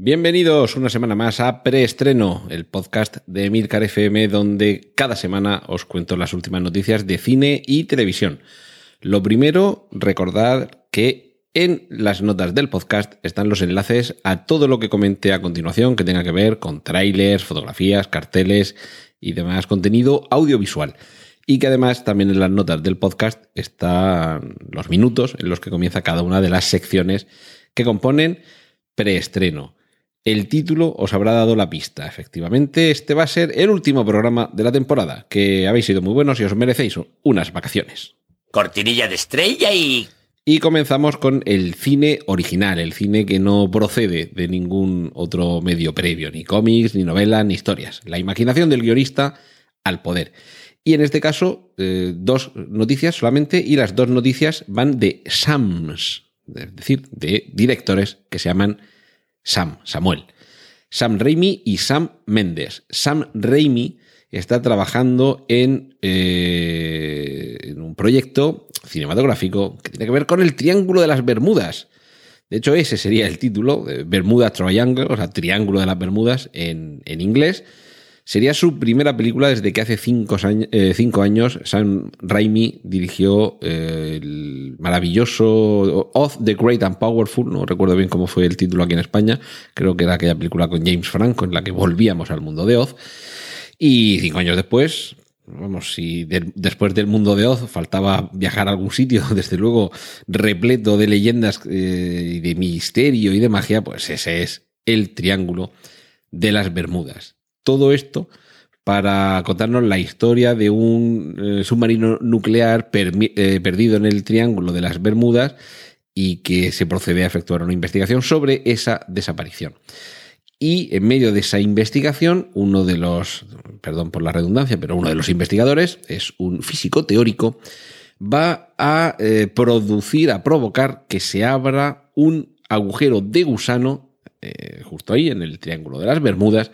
Bienvenidos una semana más a Preestreno, el podcast de Emilcar FM, donde cada semana os cuento las últimas noticias de cine y televisión. Lo primero, recordad que en las notas del podcast están los enlaces a todo lo que comente a continuación que tenga que ver con trailers, fotografías, carteles y demás contenido audiovisual. Y que además también en las notas del podcast están los minutos en los que comienza cada una de las secciones que componen preestreno. El título os habrá dado la pista. Efectivamente, este va a ser el último programa de la temporada, que habéis sido muy buenos y os merecéis unas vacaciones. Cortinilla de estrella y... Y comenzamos con el cine original, el cine que no procede de ningún otro medio previo, ni cómics, ni novelas, ni historias. La imaginación del guionista al poder. Y en este caso, eh, dos noticias solamente, y las dos noticias van de SAMs, es decir, de directores que se llaman Sam, Samuel. Sam Raimi y Sam Mendes. Sam Raimi está trabajando en, eh, en, un proyecto cinematográfico que tiene que ver con el Triángulo de las Bermudas. De hecho, ese sería el título, Bermuda Triangle, o sea, Triángulo de las Bermudas en, en inglés. Sería su primera película desde que hace cinco años, eh, cinco años Sam Raimi dirigió eh, el maravilloso Of the Great and Powerful, no recuerdo bien cómo fue el título aquí en España, creo que era aquella película con James Franco en la que volvíamos al mundo de Oz. Y cinco años después, vamos, si de, después del mundo de Oz faltaba viajar a algún sitio, desde luego repleto de leyendas eh, y de misterio y de magia, pues ese es el Triángulo de las Bermudas todo esto para contarnos la historia de un eh, submarino nuclear eh, perdido en el Triángulo de las Bermudas y que se procede a efectuar una investigación sobre esa desaparición. Y en medio de esa investigación, uno de los, perdón por la redundancia, pero uno de los investigadores es un físico teórico, va a eh, producir, a provocar que se abra un agujero de gusano eh, justo ahí en el Triángulo de las Bermudas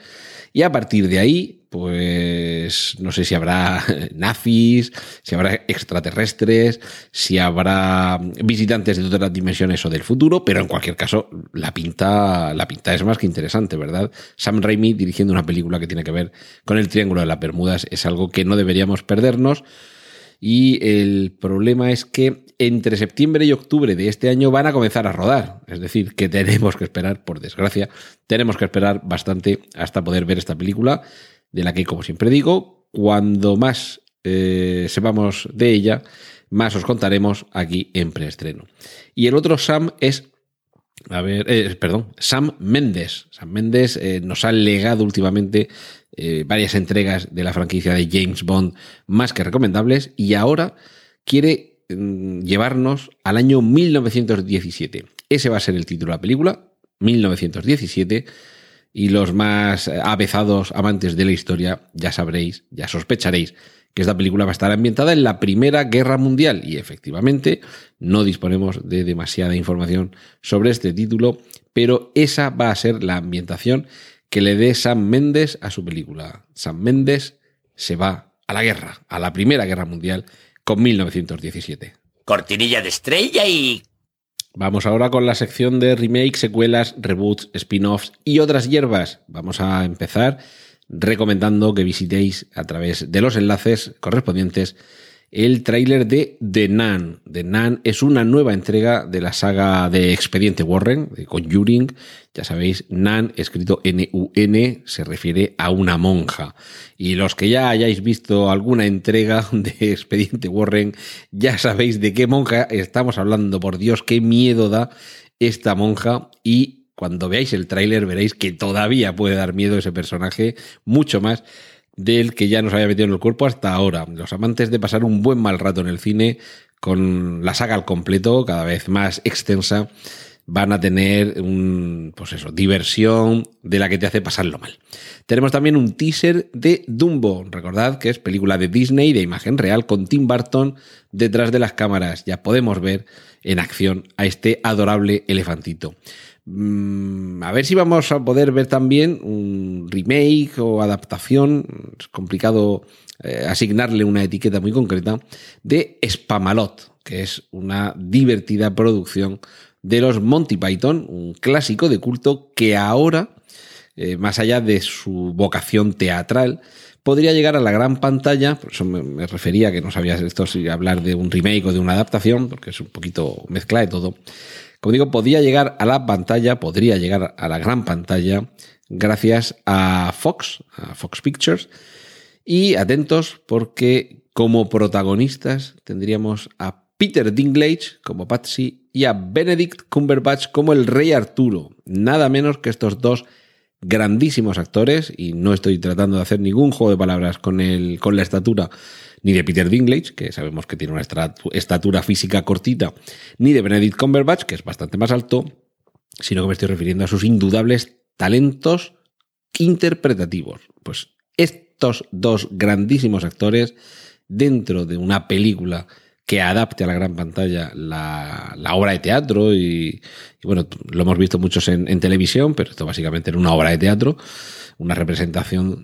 y a partir de ahí, pues no sé si habrá nazis, si habrá extraterrestres, si habrá visitantes de otras dimensiones o del futuro, pero en cualquier caso, la pinta, la pinta es más que interesante, ¿verdad? Sam Raimi dirigiendo una película que tiene que ver con el Triángulo de las Bermudas es algo que no deberíamos perdernos. Y el problema es que entre septiembre y octubre de este año van a comenzar a rodar. Es decir, que tenemos que esperar, por desgracia, tenemos que esperar bastante hasta poder ver esta película, de la que, como siempre digo, cuando más eh, sepamos de ella, más os contaremos aquí en preestreno. Y el otro Sam es a ver, eh, perdón, Sam Mendes. Sam Mendes eh, nos ha legado últimamente varias entregas de la franquicia de James Bond más que recomendables y ahora quiere llevarnos al año 1917. Ese va a ser el título de la película, 1917, y los más avezados amantes de la historia ya sabréis, ya sospecharéis que esta película va a estar ambientada en la Primera Guerra Mundial y efectivamente no disponemos de demasiada información sobre este título, pero esa va a ser la ambientación que le dé Sam Mendes a su película. Sam Mendes se va a la guerra, a la Primera Guerra Mundial con 1917. Cortinilla de estrella y... Vamos ahora con la sección de remakes, secuelas, reboots, spin-offs y otras hierbas. Vamos a empezar recomendando que visitéis a través de los enlaces correspondientes el tráiler de The Nun. The Nun es una nueva entrega de la saga de Expediente Warren, de Conjuring. Ya sabéis, Nun, escrito N-U-N, se refiere a una monja. Y los que ya hayáis visto alguna entrega de Expediente Warren, ya sabéis de qué monja estamos hablando. Por Dios, qué miedo da esta monja. Y cuando veáis el tráiler veréis que todavía puede dar miedo ese personaje, mucho más del que ya nos había metido en el cuerpo hasta ahora. Los amantes de pasar un buen mal rato en el cine, con la saga al completo, cada vez más extensa, van a tener un, pues eso, diversión de la que te hace pasarlo mal. Tenemos también un teaser de Dumbo, recordad que es película de Disney de imagen real con Tim Burton detrás de las cámaras. Ya podemos ver en acción a este adorable elefantito. Mm, a ver si vamos a poder ver también un remake o adaptación, es complicado eh, asignarle una etiqueta muy concreta, de Spamalot, que es una divertida producción de los Monty Python, un clásico de culto que ahora, eh, más allá de su vocación teatral, podría llegar a la gran pantalla, por eso me, refería que no sabía esto si hablar de un remake o de una adaptación, porque es un poquito mezcla de todo. Como digo, podría llegar a la pantalla, podría llegar a la gran pantalla gracias a Fox, a Fox Pictures. Y atentos porque como protagonistas tendríamos a Peter Dinklage como Patsy y a Benedict Cumberbatch como el Rey Arturo. Nada menos que estos dos grandísimos actores, y no estoy tratando de hacer ningún juego de palabras con, el, con la estatura ni de Peter Dinklage, que sabemos que tiene una estatura física cortita, ni de Benedict Cumberbatch, que es bastante más alto, sino que me estoy refiriendo a sus indudables talentos interpretativos. Pues estos dos grandísimos actores dentro de una película que adapte a la gran pantalla la, obra de teatro y, bueno, lo hemos visto muchos en, televisión, pero esto básicamente era una obra de teatro, una representación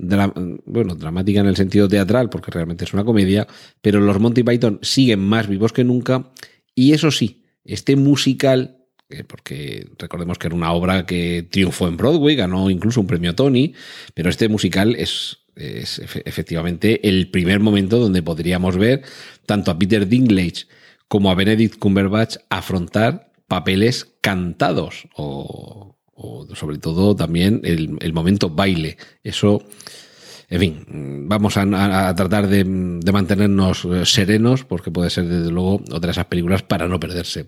bueno, dramática en el sentido teatral, porque realmente es una comedia, pero los Monty Python siguen más vivos que nunca y eso sí, este musical eh, porque recordemos que era una obra que triunfó en Broadway, ganó incluso un premio Tony, pero este musical es es efectivamente el primer momento donde podríamos ver tanto a Peter Dinklage como a Benedict Cumberbatch afrontar papeles cantados o, sobre todo también el, momento baile. Eso, en fin, vamos a, tratar de, de, mantenernos serenos porque puede ser desde luego otra de esas películas para no perderse.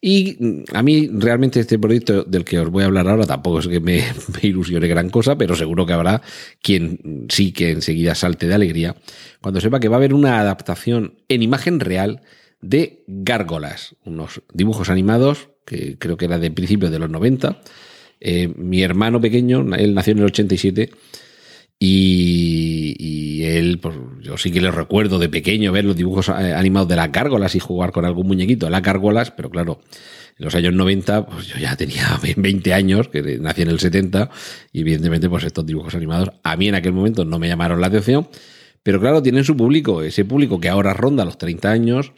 Y mm, a mí realmente este proyecto del que os voy a hablar ahora tampoco es que me, ilusione gran cosa, pero seguro que habrá quien sí que enseguida salte de alegría cuando sepa que va a haber una adaptación en imagen real de Gárgolas, unos dibujos animados que creo que era de principios de los 90. Eh, mi hermano pequeño, él nació en el 87 y, él, pues yo sí que le recuerdo de pequeño ver los dibujos eh, animados de las gárgolas y jugar con algún muñequito. De las gárgolas, pero claro, en los años 90, pues yo ya tenía 20 años, que nací en el 70, y evidentemente, pues estos dibujos animados a mí en aquel momento no me llamaron la atención, pero claro, tienen su público, ese público que ahora ronda los 30 años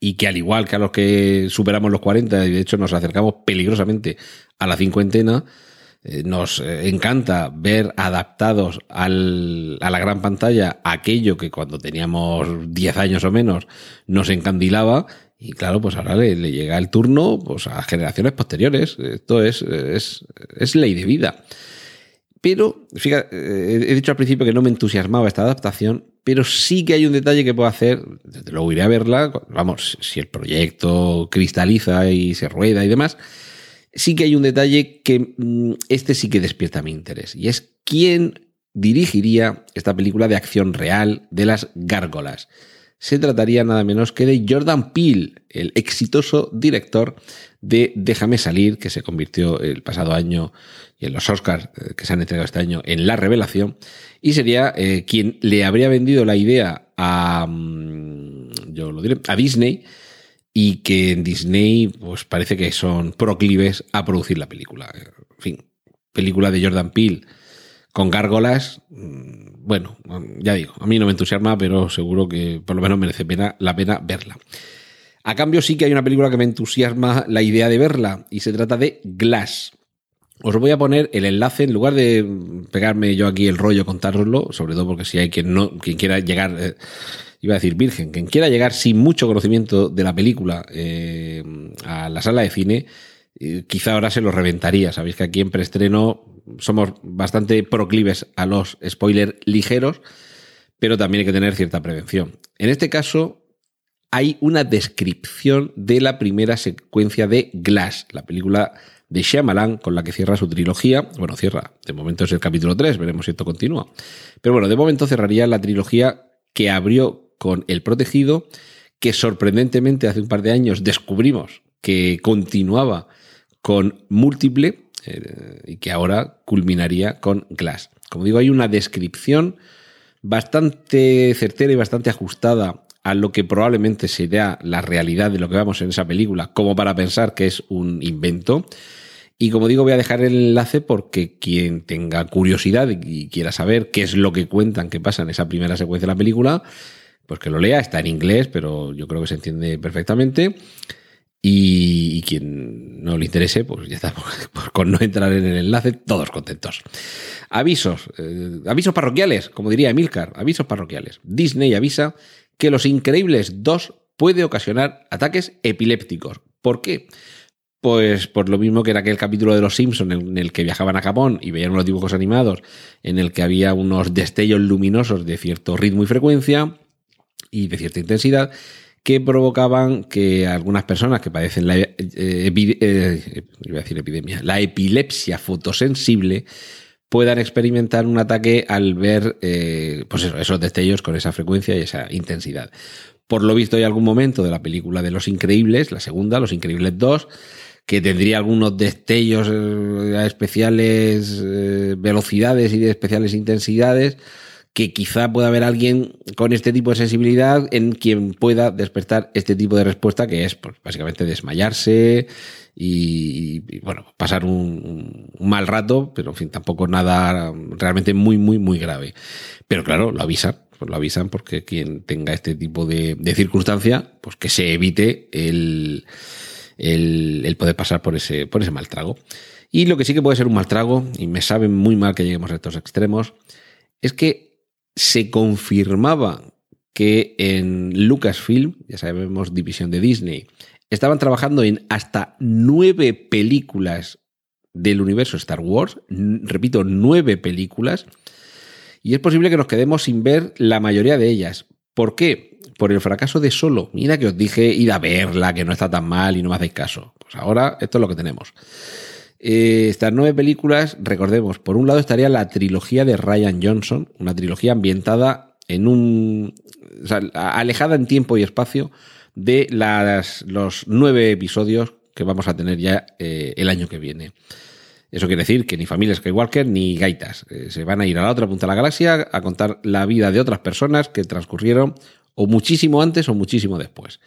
y que al igual que a los que superamos los 40 y de hecho nos acercamos peligrosamente a la cincuentena, nos eh, encanta ver adaptados al, a la gran pantalla aquello que cuando teníamos 10 años o menos nos encandilaba. Y claro, pues ahora le, llega el turno pues, a generaciones posteriores. Esto es, es, es ley de vida. Pero, fíjate, eh, he dicho al principio que no me entusiasmaba esta adaptación, pero sí que hay un detalle que puedo hacer, desde luego iré a verla, vamos, si el proyecto cristaliza y se rueda y demás, sí que hay un detalle que mm, este sí que despierta mi interés, y es quién dirigiría esta película de acción real de las gárgolas. Se trataría nada menos que de Jordan Peele, el exitoso director de Déjame salir, que se convirtió el pasado año y en los Oscars eh, que se han entregado este año en la revelación, y sería eh, quien le habría vendido la idea a, mm, yo lo diré, a Disney y que en Disney pues parece que son proclives a producir la película. En fin, película de Jordan Peele con gárgolas, mm, bueno, ya digo, a mí no me entusiasma, pero seguro que por lo menos merece pena, la pena verla. A cambio sí que hay una película que me entusiasma la idea de verla y se trata de Glass. Os voy a poner el enlace en lugar de pegarme yo aquí el rollo contároslo, sobre todo porque si hay quien no quien quiera llegar eh, iba a decir virgen, quien quiera llegar sin mucho conocimiento de la película eh, a la sala de cine, eh, quizá ahora se lo reventaría. Sabéis que aquí en preestreno somos bastante proclives a los spoilers ligeros, pero también hay que tener cierta prevención. En este caso, hay una descripción de la primera secuencia de Glass, la película de Shyamalan con la que cierra su trilogía. Bueno, cierra, de momento es el capítulo 3, veremos si esto continúa. Pero bueno, de momento cerraría la trilogía que abrió con El Protegido, que sorprendentemente hace un par de años descubrimos que continuaba con Múltiple eh, y que ahora culminaría con Glass. Como digo, hay una descripción bastante certera y bastante ajustada a lo que probablemente será la realidad de lo que vamos en esa película, como para pensar que es un invento. Y como digo, voy a dejar el enlace porque quien tenga curiosidad y quiera saber qué es lo que cuentan que pasa en esa primera secuencia de la película, pues que lo lea, está en inglés, pero yo creo que se entiende perfectamente. Y, quien no le interese, pues ya está, con no entrar en el enlace, todos contentos. Avisos, eh, avisos parroquiales, como diría Emilcar, avisos parroquiales. Disney avisa que Los Increíbles 2 puede ocasionar ataques epilépticos. ¿Por qué? Pues por lo mismo que era aquel capítulo de Los Simpsons en el que viajaban a Japón y veían unos dibujos animados en el que había unos destellos luminosos de cierto ritmo y frecuencia y de cierta intensidad que provocaban que algunas personas que padecen la, eh, eh, decir epidemia, la epilepsia fotosensible puedan experimentar un ataque al ver eh, pues esos destellos con esa frecuencia y esa intensidad. Por lo visto hay algún momento de la película de Los Increíbles, la segunda, Los Increíbles 2, que tendría algunos destellos a especiales velocidades y de especiales intensidades que quizá pueda haber alguien con este tipo de sensibilidad en quien pueda despertar este tipo de respuesta, que es pues, básicamente desmayarse y, bueno, pasar un, mal rato, pero en fin, tampoco nada realmente muy, muy, muy grave. Pero claro, lo avisan, pues lo avisan porque quien tenga este tipo de, circunstancia, pues que se evite el, el, poder pasar por ese, por ese mal trago. Y lo que sí que puede ser un mal trago, y me saben muy mal que lleguemos a estos extremos, es que se confirmaba que en Lucasfilm, ya sabemos, división de Disney, estaban trabajando en hasta nueve películas del universo Star Wars, repito, nueve películas, y es posible que nos quedemos sin ver la mayoría de ellas. ¿Por qué? Por el fracaso de Solo. Mira que os dije, id a verla, que no está tan mal y no me hacéis caso. Pues ahora esto es lo que tenemos. Eh, estas nueve películas, recordemos, por un lado estaría la trilogía de Ryan Johnson, una trilogía ambientada en un. alejada en tiempo y espacio de las, los nueve episodios que vamos a tener ya eh, el año que viene. Eso quiere decir que ni familia Skywalker ni gaitas. Eh, se van a ir a la otra punta de la galaxia a contar la vida de otras personas que transcurrieron o muchísimo antes o muchísimo después.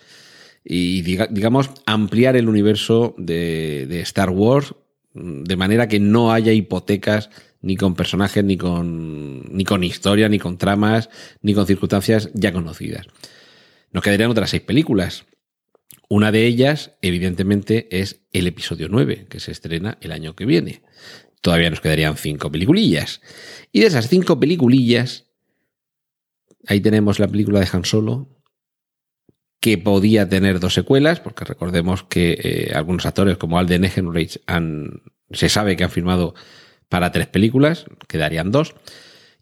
Y digamos, ampliar el universo de, de Star Wars de manera que no haya hipotecas ni con personajes, ni con, ni con historia, ni con tramas, ni con circunstancias ya conocidas. Nos quedarían otras seis películas. Una de ellas, evidentemente, es el episodio 9, que se estrena el año que viene. Todavía nos quedarían cinco peliculillas. Y de esas cinco peliculillas, ahí tenemos la película de Han Solo, que podía tener dos secuelas, porque recordemos que eh, algunos actores como Alden Ehrenreich han, se sabe que han firmado para tres películas, quedarían dos,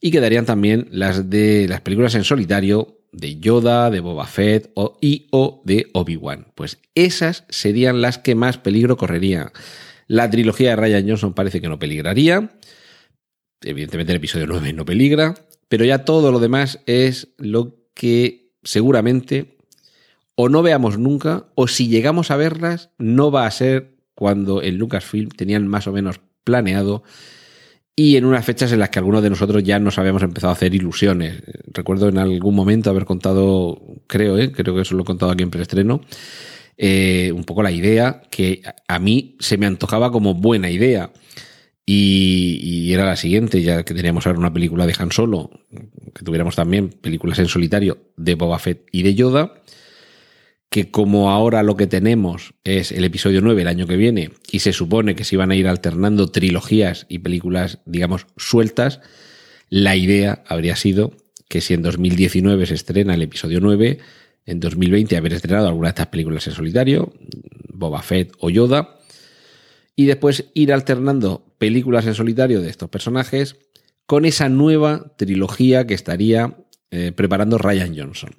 y quedarían también las de las películas en solitario de Yoda, de Boba Fett o, y o de Obi-Wan. Pues esas serían las que más peligro correrían. La trilogía de Ryan Johnson parece que no peligraría. Evidentemente el episodio 9 no peligra, pero ya todo lo demás es lo que seguramente o no veamos nunca, o si llegamos a verlas, no va a ser cuando en Lucasfilm tenían más o menos planeado y en unas fechas en las que algunos de nosotros ya nos habíamos empezado a hacer ilusiones. Recuerdo en algún momento haber contado, creo, ¿eh? creo que eso lo he contado aquí en preestreno, eh, un poco la idea que a mí se me antojaba como buena idea. Y, y, era la siguiente, ya que teníamos ahora una película de Han Solo, que tuviéramos también películas en solitario de Boba Fett y de Yoda que como ahora lo que tenemos es el episodio 9 el año que viene y se supone que se iban a ir alternando trilogías y películas, digamos, sueltas, la idea habría sido que si en 2019 se estrena el episodio 9, en 2020 haber estrenado alguna de estas películas en solitario, Boba Fett o Yoda, y después ir alternando películas en solitario de estos personajes con esa nueva trilogía que estaría eh, preparando Ryan Johnson.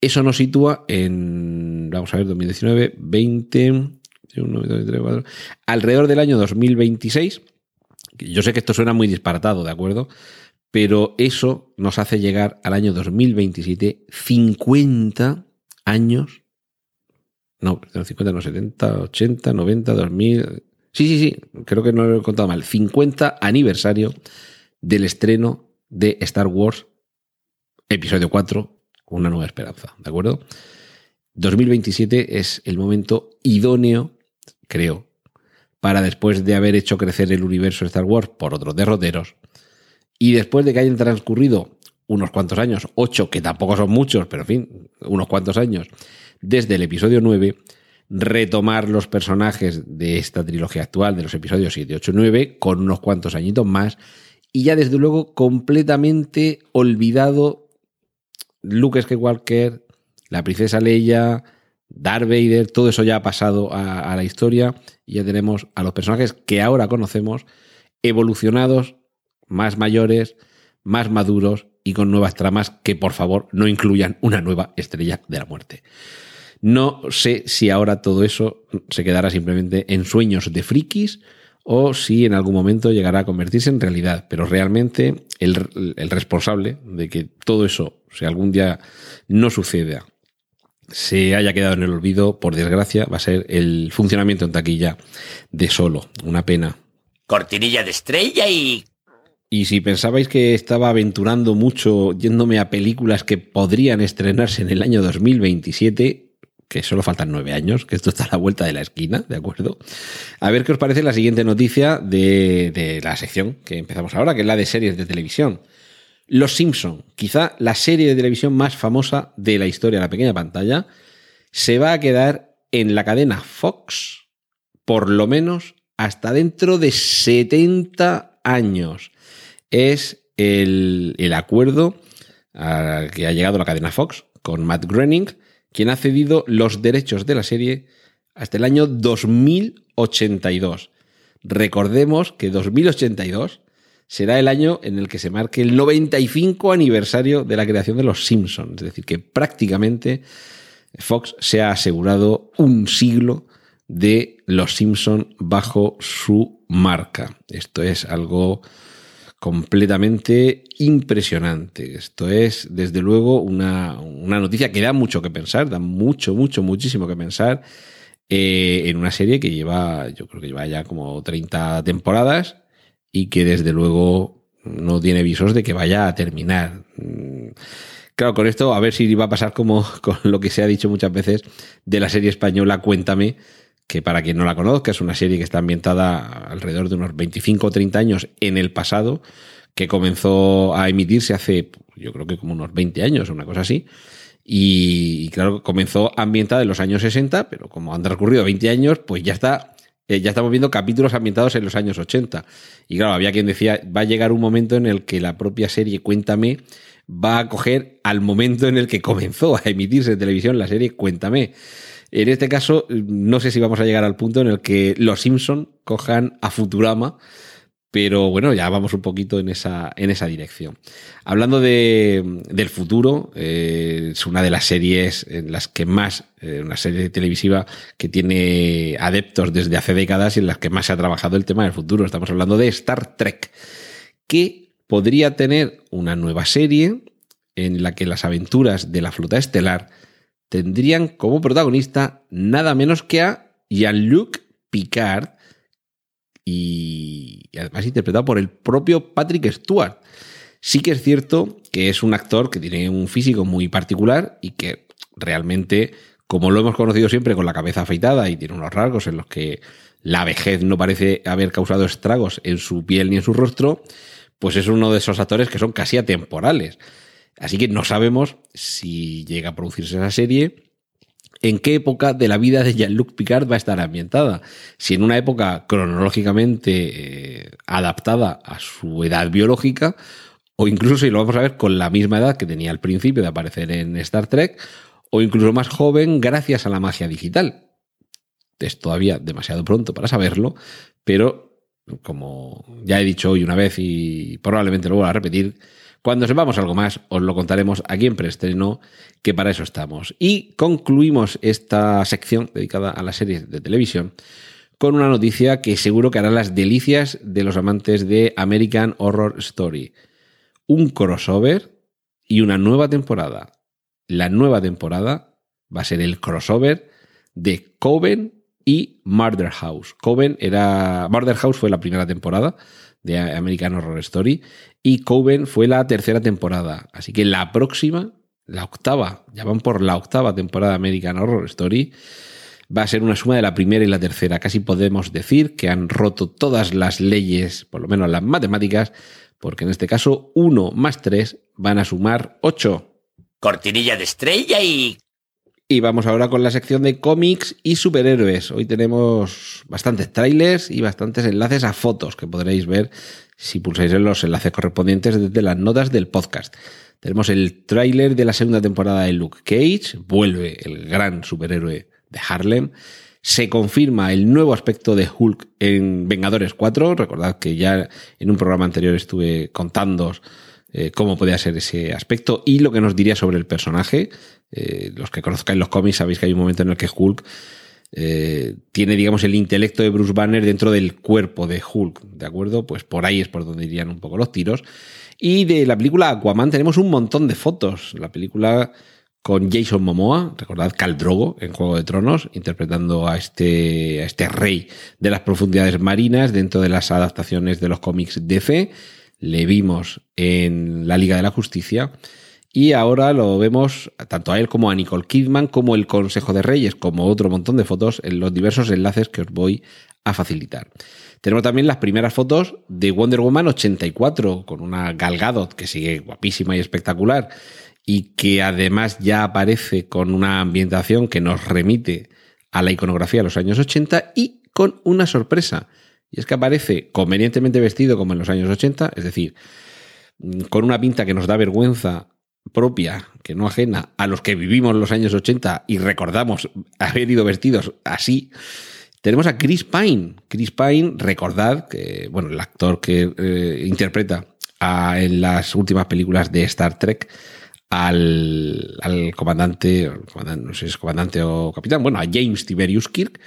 Eso nos sitúa en, vamos a ver, 2019, 20, alrededor del año 2026. Yo sé que esto suena muy disparatado, ¿de acuerdo? Pero eso nos hace llegar al año 2027, 50 años, no, 50, no, 70, 80, 90, 2000, Sí, sí, sí, creo que no lo he contado mal. 50 aniversario del estreno de Star Wars Episodio 4, Una nueva esperanza, ¿de acuerdo? 2027 es el momento idóneo, creo, para después de haber hecho crecer el universo de Star Wars por otros derroteros y después de que hayan transcurrido unos cuantos años, ocho, que tampoco son muchos, pero en fin, unos cuantos años, desde el episodio 9, retomar los personajes de esta trilogía actual, de los episodios 7, 8 y 9, con unos cuantos añitos más, y ya desde luego completamente olvidado Luke Skywalker, la princesa Leia, Darth Vader, todo eso ya ha pasado a, a la historia y ya tenemos a los personajes que ahora conocemos evolucionados, más mayores, más maduros y con nuevas tramas que por favor no incluyan una nueva estrella de la muerte. No sé si ahora todo eso se quedará simplemente en sueños de frikis o si en algún momento llegará a convertirse en realidad, pero realmente el, el responsable de que todo eso, si algún día no suceda, se haya quedado en el olvido, por desgracia, va a ser el funcionamiento en taquilla de solo. Una pena. Cortinilla de estrella y... Y si pensabais que estaba aventurando mucho yéndome a películas que podrían estrenarse en el año 2027, que solo faltan nueve años, que esto está a la vuelta de la esquina, ¿de acuerdo? A ver qué os parece la siguiente noticia de, de la sección que empezamos ahora, que es la de series de televisión. Los Simpson, quizá la serie de televisión más famosa de la historia la pequeña pantalla, se va a quedar en la cadena Fox por lo menos hasta dentro de 70 años. Es el, el acuerdo que ha llegado la cadena Fox con Matt Groening, quien ha cedido los derechos de la serie hasta el año 2082. Recordemos que 2082 será el año en el que se marque el 95 aniversario de la creación de Los Simpsons. Es decir, que prácticamente Fox se ha asegurado un siglo de Los Simpsons bajo su marca. Esto es algo completamente impresionante. Esto es, desde luego, una, una, noticia que da mucho que pensar, da mucho, mucho, muchísimo que pensar eh, en una serie que lleva, yo creo que lleva ya como 30 temporadas y que desde luego no tiene visos de que vaya a terminar. Claro, con esto a ver si va a pasar como con lo que se ha dicho muchas veces de la serie española Cuéntame, que para quien no la conozca es una serie que está ambientada alrededor de unos 25 o 30 años en el pasado, que comenzó a emitirse hace yo creo que como unos 20 años, una cosa así. Y, claro, comenzó ambientada en los años 60, pero como han transcurrido 20 años, pues ya está eh, ya estamos viendo capítulos ambientados en los años 80. Y claro, había quien decía, va a llegar un momento en el que la propia serie Cuéntame va a coger al momento en el que comenzó a emitirse en televisión la serie Cuéntame. En este caso, no sé si vamos a llegar al punto en el que los Simpson cojan a Futurama, pero bueno, ya vamos un poquito en esa, en esa dirección. Hablando de, del futuro, eh, es una de las series en las que más, eh, una serie televisiva que tiene adeptos desde hace décadas y en las que más se ha trabajado el tema del futuro. Estamos hablando de Star Trek, que podría tener una nueva serie en la que las aventuras de la flota estelar tendrían como protagonista nada menos que a Jean-Luc Picard y, además interpretado por el propio Patrick Stewart. Sí que es cierto que es un actor que tiene un físico muy particular y que realmente, como lo hemos conocido siempre con la cabeza afeitada y tiene unos rasgos en los que la vejez no parece haber causado estragos en su piel ni en su rostro, pues es uno de esos actores que son casi atemporales. Así que no sabemos si llega a producirse esa serie, en qué época de la vida de Jean-Luc Picard va a estar ambientada. Si en una época cronológicamente eh, adaptada a su edad biológica, o incluso si lo vamos a ver con la misma edad que tenía al principio de aparecer en Star Trek, o incluso más joven gracias a la magia digital. Es todavía demasiado pronto para saberlo, pero como ya he dicho hoy una vez y probablemente lo voy a repetir, cuando sepamos algo más, os lo contaremos aquí en preestreno, que para eso estamos. Y concluimos esta sección dedicada a las series de televisión con una noticia que seguro que hará las delicias de los amantes de American Horror Story. Un crossover y una nueva temporada. La nueva temporada va a ser el crossover de Coven y Murder House. Coven era. Murder House fue la primera temporada de American Horror Story y Coven fue la tercera temporada. Así que la próxima, la octava, ya van por la octava temporada de American Horror Story, va a ser una suma de la primera y la tercera. Casi podemos decir que han roto todas las leyes, por lo menos las matemáticas, porque en este caso 1 más 3 van a sumar 8. Cortinilla de estrella y... Y vamos ahora con la sección de cómics y superhéroes. Hoy tenemos bastantes trailers y bastantes enlaces a fotos que podréis ver si pulsáis en los enlaces correspondientes desde las notas del podcast. Tenemos el tráiler de la segunda temporada de Luke Cage, vuelve el gran superhéroe de Harlem. Se confirma el nuevo aspecto de Hulk en Vengadores 4. Recordad que ya en un programa anterior estuve contando eh, cómo podía ser ese aspecto y lo que nos diría sobre el personaje. Eh, los que conozcáis los cómics sabéis que hay un momento en el que Hulk eh, tiene, digamos, el intelecto de Bruce Banner dentro del cuerpo de Hulk, ¿de acuerdo? Pues por ahí es por donde irían un poco los tiros. Y de la película Aquaman tenemos un montón de fotos. La película con Jason Momoa, recordad Cal Drogo en Juego de Tronos, interpretando a este, a este rey de las profundidades marinas dentro de las adaptaciones de los cómics DC. Le vimos en la Liga de la Justicia y ahora lo vemos tanto a él como a Nicole Kidman, como el Consejo de Reyes, como otro montón de fotos en los diversos enlaces que os voy a facilitar. Tenemos también las primeras fotos de Wonder Woman 84, con una Gal Gadot que sigue guapísima y espectacular y que además ya aparece con una ambientación que nos remite a la iconografía de los años 80 y con una sorpresa. Y es que aparece convenientemente vestido como en los años 80, es decir, con una pinta que nos da vergüenza propia, que no ajena, a los que vivimos los años 80 y recordamos haber ido vestidos así. Tenemos a Chris Pine. Chris Pine, recordad que, bueno, el actor que eh, interpreta en las últimas películas de Star Trek, al, al comandante, no sé si es comandante o capitán, bueno, a James Tiberius Kirk,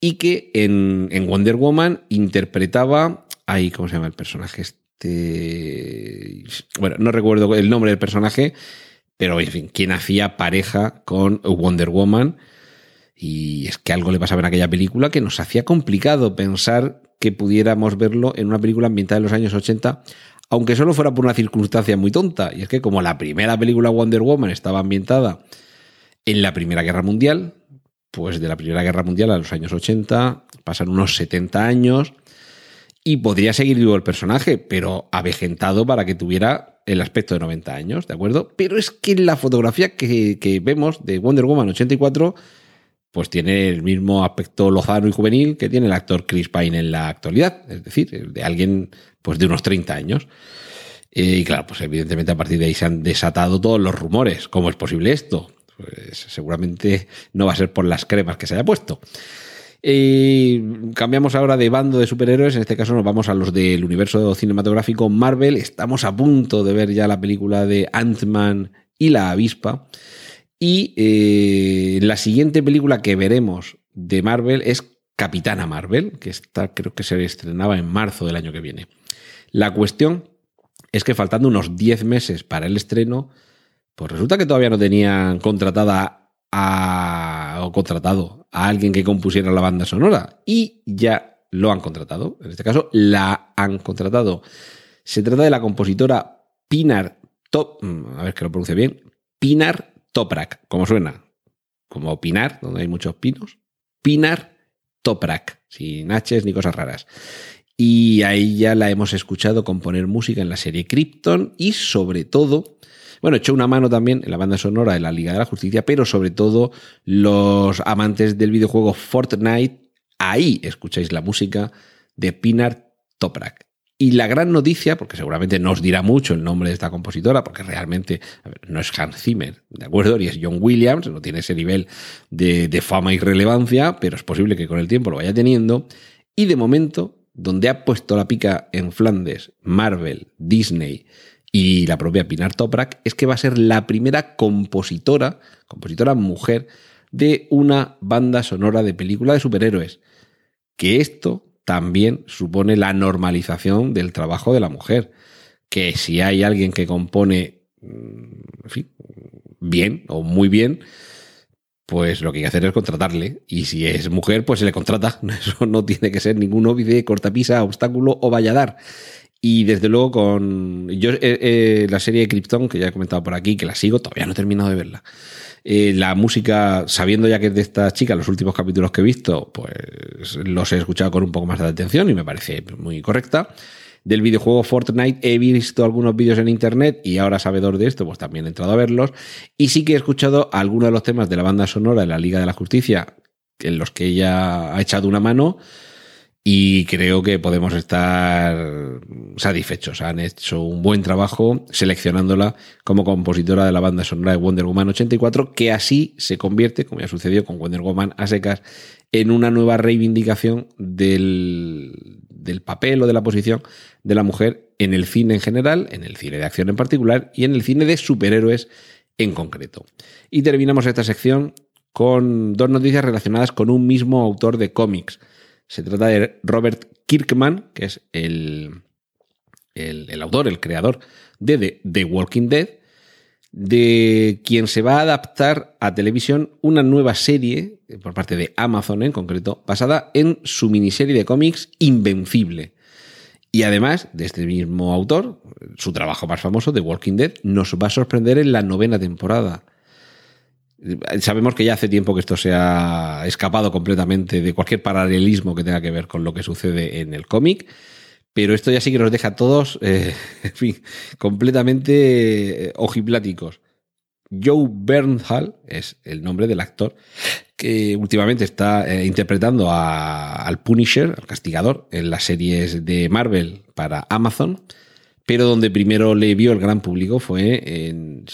y que en, en Wonder Woman interpretaba, ahí, ¿cómo se llama el personaje? Este, bueno, no recuerdo el nombre del personaje, pero en fin, quien hacía pareja con Wonder Woman. Y es que algo le pasaba en aquella película que nos hacía complicado pensar que pudiéramos verlo en una película ambientada en los años 80 aunque solo fuera por una circunstancia muy tonta, y es que como la primera película Wonder Woman estaba ambientada en la Primera Guerra Mundial, pues de la Primera Guerra Mundial a los años 80 pasan unos 70 años y podría seguir vivo el personaje, pero avejentado para que tuviera el aspecto de 90 años, ¿de acuerdo? Pero es que la fotografía que, que vemos de Wonder Woman 84 pues tiene el mismo aspecto lozano y juvenil que tiene el actor Chris Pine en la actualidad, es decir, de alguien pues de unos 30 años. Eh, y claro, pues evidentemente a partir de ahí se han desatado todos los rumores. ¿Cómo es posible esto? Pues seguramente no va a ser por las cremas que se haya puesto. Cambiamos ahora de bando de superhéroes, en este caso nos vamos a los del universo cinematográfico Marvel. Estamos a punto de ver ya la película de Ant-Man y la avispa. Y eh, la siguiente película que veremos de Marvel es Capitana Marvel, que está, creo que se estrenaba en marzo del año que viene. La cuestión es que faltando unos 10 meses para el estreno, pues resulta que todavía no tenían contratada a, o contratado a alguien que compusiera la banda sonora y ya lo han contratado. En este caso, la han contratado. Se trata de la compositora Pinar Top, mm, a ver que lo pronuncie bien, Pinar Toprak, como suena, como Pinar, donde hay muchos pinos, Pinar Toprak, sin H's ni cosas raras. Y ahí ya la hemos escuchado componer música en la serie Krypton y sobre todo, bueno, echó una mano también en la banda sonora de la Liga de la Justicia, pero sobre todo los amantes del videojuego Fortnite, ahí escucháis la música de Pinar Toprak. Y la gran noticia, porque seguramente no os dirá mucho el nombre de esta compositora, porque realmente no es Hans Zimmer, ¿de acuerdo? Ni es John Williams, no tiene ese nivel de fama y relevancia, pero es posible que con el tiempo lo vaya teniendo. Y de momento, donde ha puesto la pica en Flandes, Marvel, Disney y la propia Pinar Toprak, es que va a ser la primera compositora, compositora mujer, de una banda sonora de película de superhéroes. Que esto también supone la normalización del trabajo de la mujer. Que si hay alguien que compone, mm, bien o muy bien, pues lo que hay que hacer es contratarle. Y si es mujer, pues se le contrata. Eso no tiene que ser ningún óbide, cortapisa, obstáculo o valladar. Y desde luego con yo eh, eh, la serie de Krypton, que ya he comentado por aquí, que la sigo, todavía no he terminado de verla. Eh, la música, sabiendo ya que es de esta chica, los últimos capítulos que he visto, pues los he escuchado con un poco más de atención y me parece muy correcta. Del videojuego Fortnite he visto algunos vídeos en internet y ahora sabedor de esto, pues también he entrado a verlos. Y sí que he escuchado algunos de los temas de la banda sonora de la Liga de la Justicia, en los que ella ha echado una mano y creo que podemos estar satisfechos. Han hecho un buen trabajo seleccionándola como compositora de la banda sonora de Wonder Woman 84, que así se convierte, como ya sucedió con Wonder Woman a secas, en una nueva reivindicación del, del papel o de la posición de la mujer en el cine en general, en el cine de acción en particular y en el cine de superhéroes en concreto. Y terminamos esta sección con dos noticias relacionadas con un mismo autor de cómics. Se trata de Robert Kirkman, que es el, el, autor, el creador de The, Walking Dead, de quien se va a adaptar a televisión una nueva serie, por parte de Amazon en concreto, basada en su miniserie de cómics Invencible. Y además de este mismo autor, su trabajo más famoso, The Walking Dead, nos va a sorprender en la novena temporada. Sabemos que ya hace tiempo que esto se ha escapado completamente de cualquier paralelismo que tenga que ver con lo que sucede en el cómic, pero esto ya sí que nos deja a todos, eh, en fin, completamente eh, ojipláticos. Joe Bernhal es el nombre del actor que últimamente está eh, interpretando al Punisher, al castigador, en las series de Marvel para Amazon pero donde primero le vio el gran público fue en,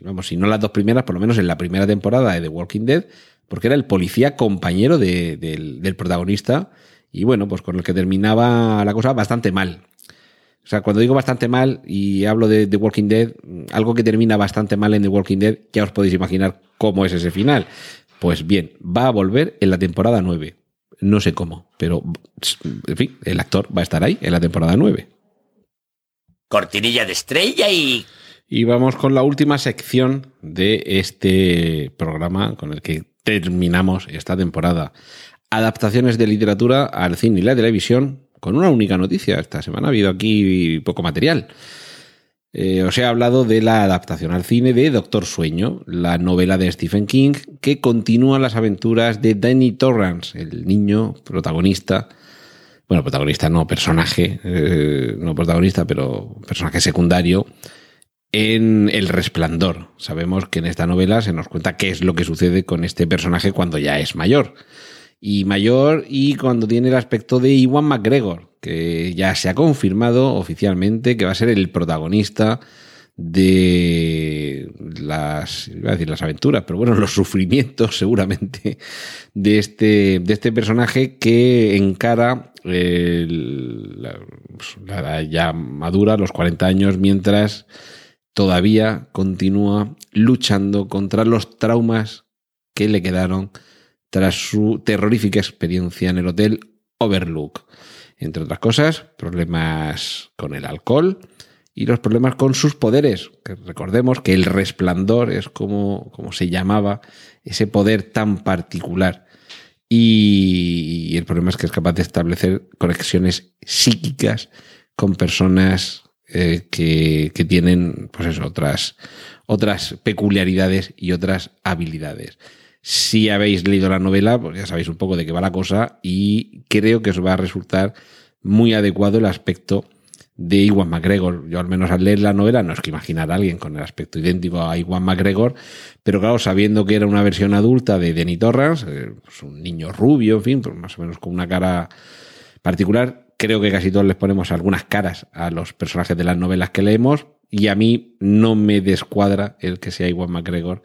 vamos, si no las dos primeras, por lo menos en la primera temporada de The Walking Dead, porque era el policía compañero del, protagonista y bueno, pues con el que terminaba la cosa bastante mal. O sea, cuando digo bastante mal y hablo de The Walking Dead, algo que termina bastante mal en The Walking Dead, ya os podéis imaginar cómo es ese final. Pues bien, va a volver en la temporada 9. No sé cómo, pero en fin, el actor va a estar ahí en la temporada 9 cortinilla de estrella y... Y vamos con la última sección de este programa con el que terminamos esta temporada. Adaptaciones de literatura al cine y la televisión con una única noticia. Esta semana ha habido aquí poco material. Eh, os he hablado de la adaptación al cine de Doctor Sueño, la novela de Stephen King, que continúa las aventuras de Danny Torrance, el niño protagonista bueno, protagonista no, personaje, eh, no protagonista, pero personaje secundario en El Resplandor. Sabemos que en esta novela se nos cuenta qué es lo que sucede con este personaje cuando ya es mayor. Y mayor y cuando tiene el aspecto de Iwan McGregor, que ya se ha confirmado oficialmente que va a ser el protagonista de las, iba a decir las aventuras, pero bueno, los sufrimientos seguramente de este, de este personaje que encara la, edad ya madura, los 40 años, mientras todavía continúa luchando contra los traumas que le quedaron tras su terrorífica experiencia en el hotel Overlook. Entre otras cosas, problemas con el alcohol, y los problemas con sus poderes. Recordemos que el resplandor es como, como se llamaba ese poder tan particular. Y, el problema es que es capaz de establecer conexiones psíquicas con personas eh, que, que, tienen pues eso, otras, otras peculiaridades y otras habilidades. Si habéis leído la novela, pues ya sabéis un poco de qué va la cosa y creo que os va a resultar muy adecuado el aspecto de Iwan McGregor. Yo al menos al leer la novela no es que imaginar a alguien con el aspecto idéntico a Iwan McGregor, pero claro, sabiendo que era una versión adulta de Denny Torrance, eh, pues un niño rubio, en fin, pues más o menos con una cara particular, creo que casi todos les ponemos algunas caras a los personajes de las novelas que leemos y a mí no me descuadra el que sea Iwan McGregor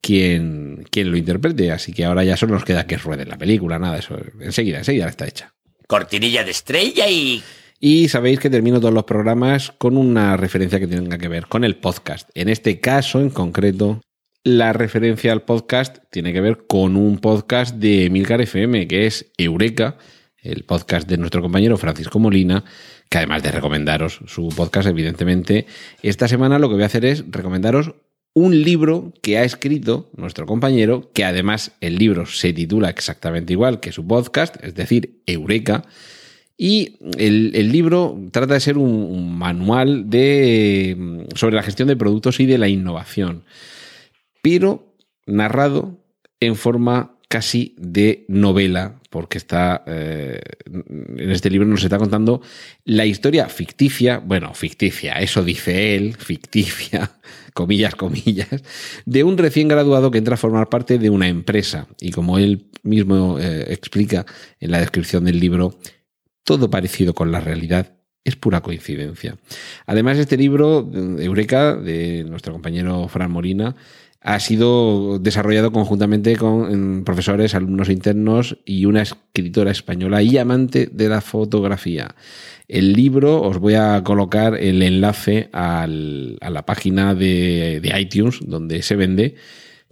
quien, quien lo interprete, así que ahora ya solo nos queda que ruede la película, nada, eso enseguida, enseguida está hecha. Cortinilla de estrella y y sabéis que termino todos los programas con una referencia que tenga que ver con el podcast. En este caso en concreto, la referencia al podcast tiene que ver con un podcast de Emilcar FM, que es Eureka, el podcast de nuestro compañero Francisco Molina, que además de recomendaros su podcast, evidentemente, esta semana lo que voy a hacer es recomendaros un libro que ha escrito nuestro compañero, que además el libro se titula exactamente igual que su podcast, es decir, Eureka. Y el, libro trata de ser un, manual de, sobre la gestión de productos y de la innovación, pero narrado en forma casi de novela, porque está eh, en este libro nos está contando la historia ficticia, bueno, ficticia, eso dice él, ficticia, comillas, comillas, de un recién graduado que entra a formar parte de una empresa. Y como él mismo eh, explica en la descripción del libro, todo parecido con la realidad es pura coincidencia. Además, este libro, Eureka, de nuestro compañero Fran Molina, ha sido desarrollado conjuntamente con profesores, alumnos internos y una escritora española y amante de la fotografía. El libro, os voy a colocar el enlace al, a la página de, de iTunes donde se vende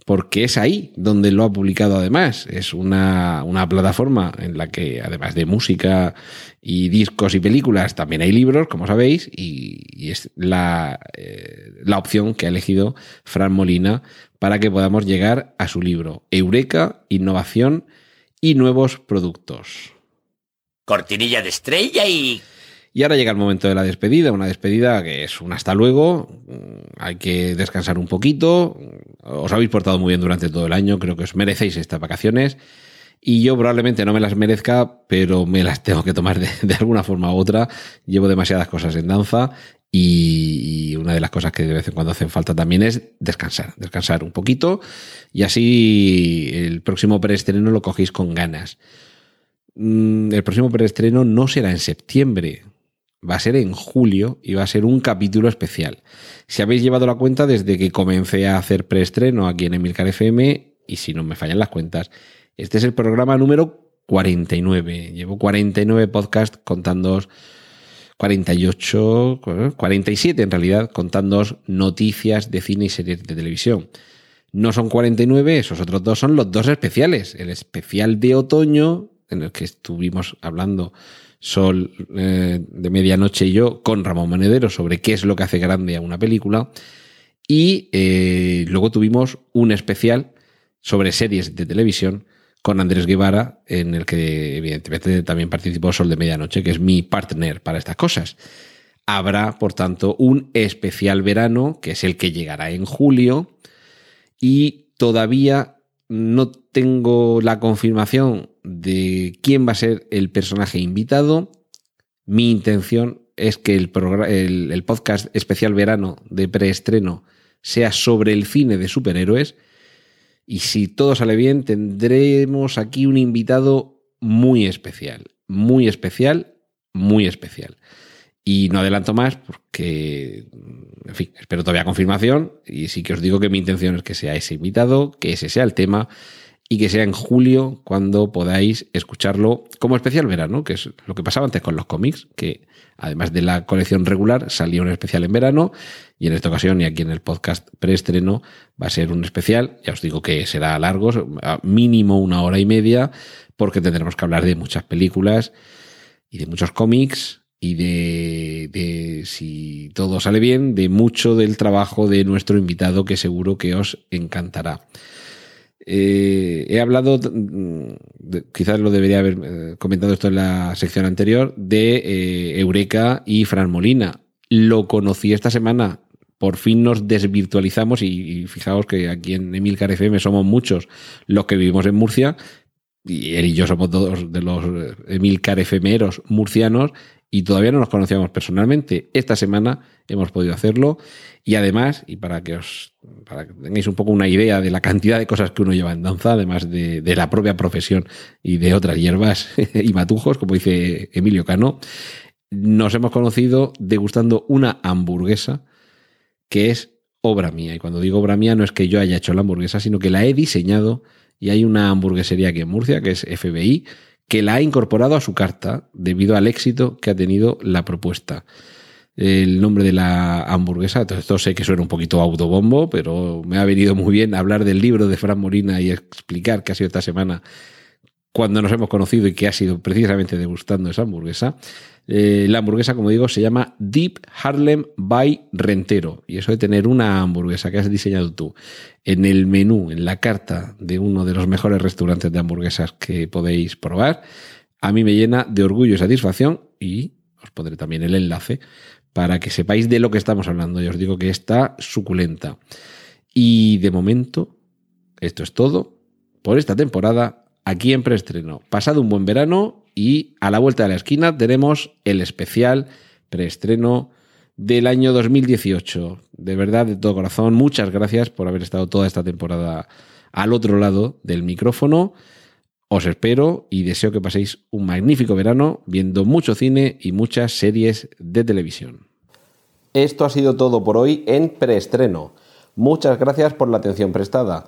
porque es ahí donde lo ha publicado además. Es una, una, plataforma en la que, además de música y discos y películas, también hay libros, como sabéis, y, y es la, eh, la, opción que ha elegido Fran Molina para que podamos llegar a su libro, Eureka, Innovación y Nuevos Productos. Cortinilla de estrella y... Y ahora llega el momento de la despedida, una despedida que es un hasta luego, hay que descansar un poquito, os habéis portado muy bien durante todo el año, creo que os merecéis estas vacaciones. Y yo probablemente no me las merezca, pero me las tengo que tomar de, alguna forma u otra, llevo demasiadas cosas en danza y, y, una de las cosas que de vez en cuando hacen falta también es descansar, descansar un poquito. Y así el próximo preestreno lo cogéis con ganas. Mm, el próximo preestreno no será en septiembre, va a ser en julio y va a ser un capítulo especial. Si habéis llevado la cuenta desde que comencé a hacer preestreno aquí en Emilcar FM, y si no me fallan las cuentas, este es el programa número 49. Llevo 49 podcasts contando 48, 47 en realidad, contando noticias de cine y series de televisión. No son 49, esos otros dos son los dos especiales. El especial de otoño, en el que estuvimos hablando Sol eh, de Medianoche y yo con Ramón Monedero sobre qué es lo que hace grande a una película. Y eh, luego tuvimos un especial sobre series de televisión con Andrés Guevara, en el que evidentemente también participó Sol de Medianoche, que es mi partner para estas cosas. Habrá, por tanto, un especial verano, que es el que llegará en julio, y todavía no tengo la confirmación de quién va a ser el personaje invitado. Mi intención es que el, el, podcast especial verano de preestreno sea sobre el cine de superhéroes. Y si todo sale bien, tendremos aquí un invitado muy especial. Muy especial, muy especial. Y no adelanto más porque, en fin, espero todavía confirmación. Y sí que os digo que mi intención es que sea ese invitado, que ese sea el tema y que sea en julio cuando podáis escucharlo como especial verano, que es lo que pasaba antes con los cómics, que además de la colección regular salía un especial en verano y en esta ocasión y aquí en el podcast preestreno va a ser un especial, ya os digo que será largo, mínimo una hora y media, porque tendremos que hablar de muchas películas y de muchos cómics y de, de, si todo sale bien, de mucho del trabajo de nuestro invitado que seguro que os encantará. Eh, he hablado, de, quizás lo debería haber eh, comentado esto en la sección anterior, de eh, Eureka y Fran Molina. Lo conocí esta semana. Por fin nos desvirtualizamos y, y fijaos que aquí en Emilcar FM somos muchos los que vivimos en Murcia y él y yo somos dos de los Emilcar FMeros murcianos y todavía no nos conocíamos personalmente. Esta semana hemos podido hacerlo y además, y para que os para que tengáis un poco una idea de la cantidad de cosas que uno lleva en danza, además de, de la propia profesión y de otras hierbas y matujos, como dice Emilio Cano, nos hemos conocido degustando una hamburguesa que es obra mía. Y cuando digo obra mía no es que yo haya hecho la hamburguesa, sino que la he diseñado y hay una hamburguesería aquí en Murcia, que es FBI, que la ha incorporado a su carta debido al éxito que ha tenido la propuesta. El nombre de la hamburguesa, esto sé que suena un poquito autobombo, pero me ha venido muy bien hablar del libro de Fran Morina y explicar qué ha sido esta semana cuando nos hemos conocido y que ha sido precisamente degustando esa hamburguesa. Eh, la hamburguesa, como digo, se llama Deep Harlem by Rentero. Y eso de tener una hamburguesa que has diseñado tú en el menú, en la carta de uno de los mejores restaurantes de hamburguesas que podéis probar, a mí me llena de orgullo y satisfacción y os pondré también el enlace para que sepáis de lo que estamos hablando. Y os digo que está suculenta. Y de momento, esto es todo por esta temporada aquí en preestreno. Pasado un buen verano y a la vuelta de la esquina tenemos el especial preestreno del año 2018. De verdad, de todo corazón, muchas gracias por haber estado toda esta temporada al otro lado del micrófono. Os espero y deseo que paséis un magnífico verano viendo mucho cine y muchas series de televisión. Esto ha sido todo por hoy en preestreno. Muchas gracias por la atención prestada.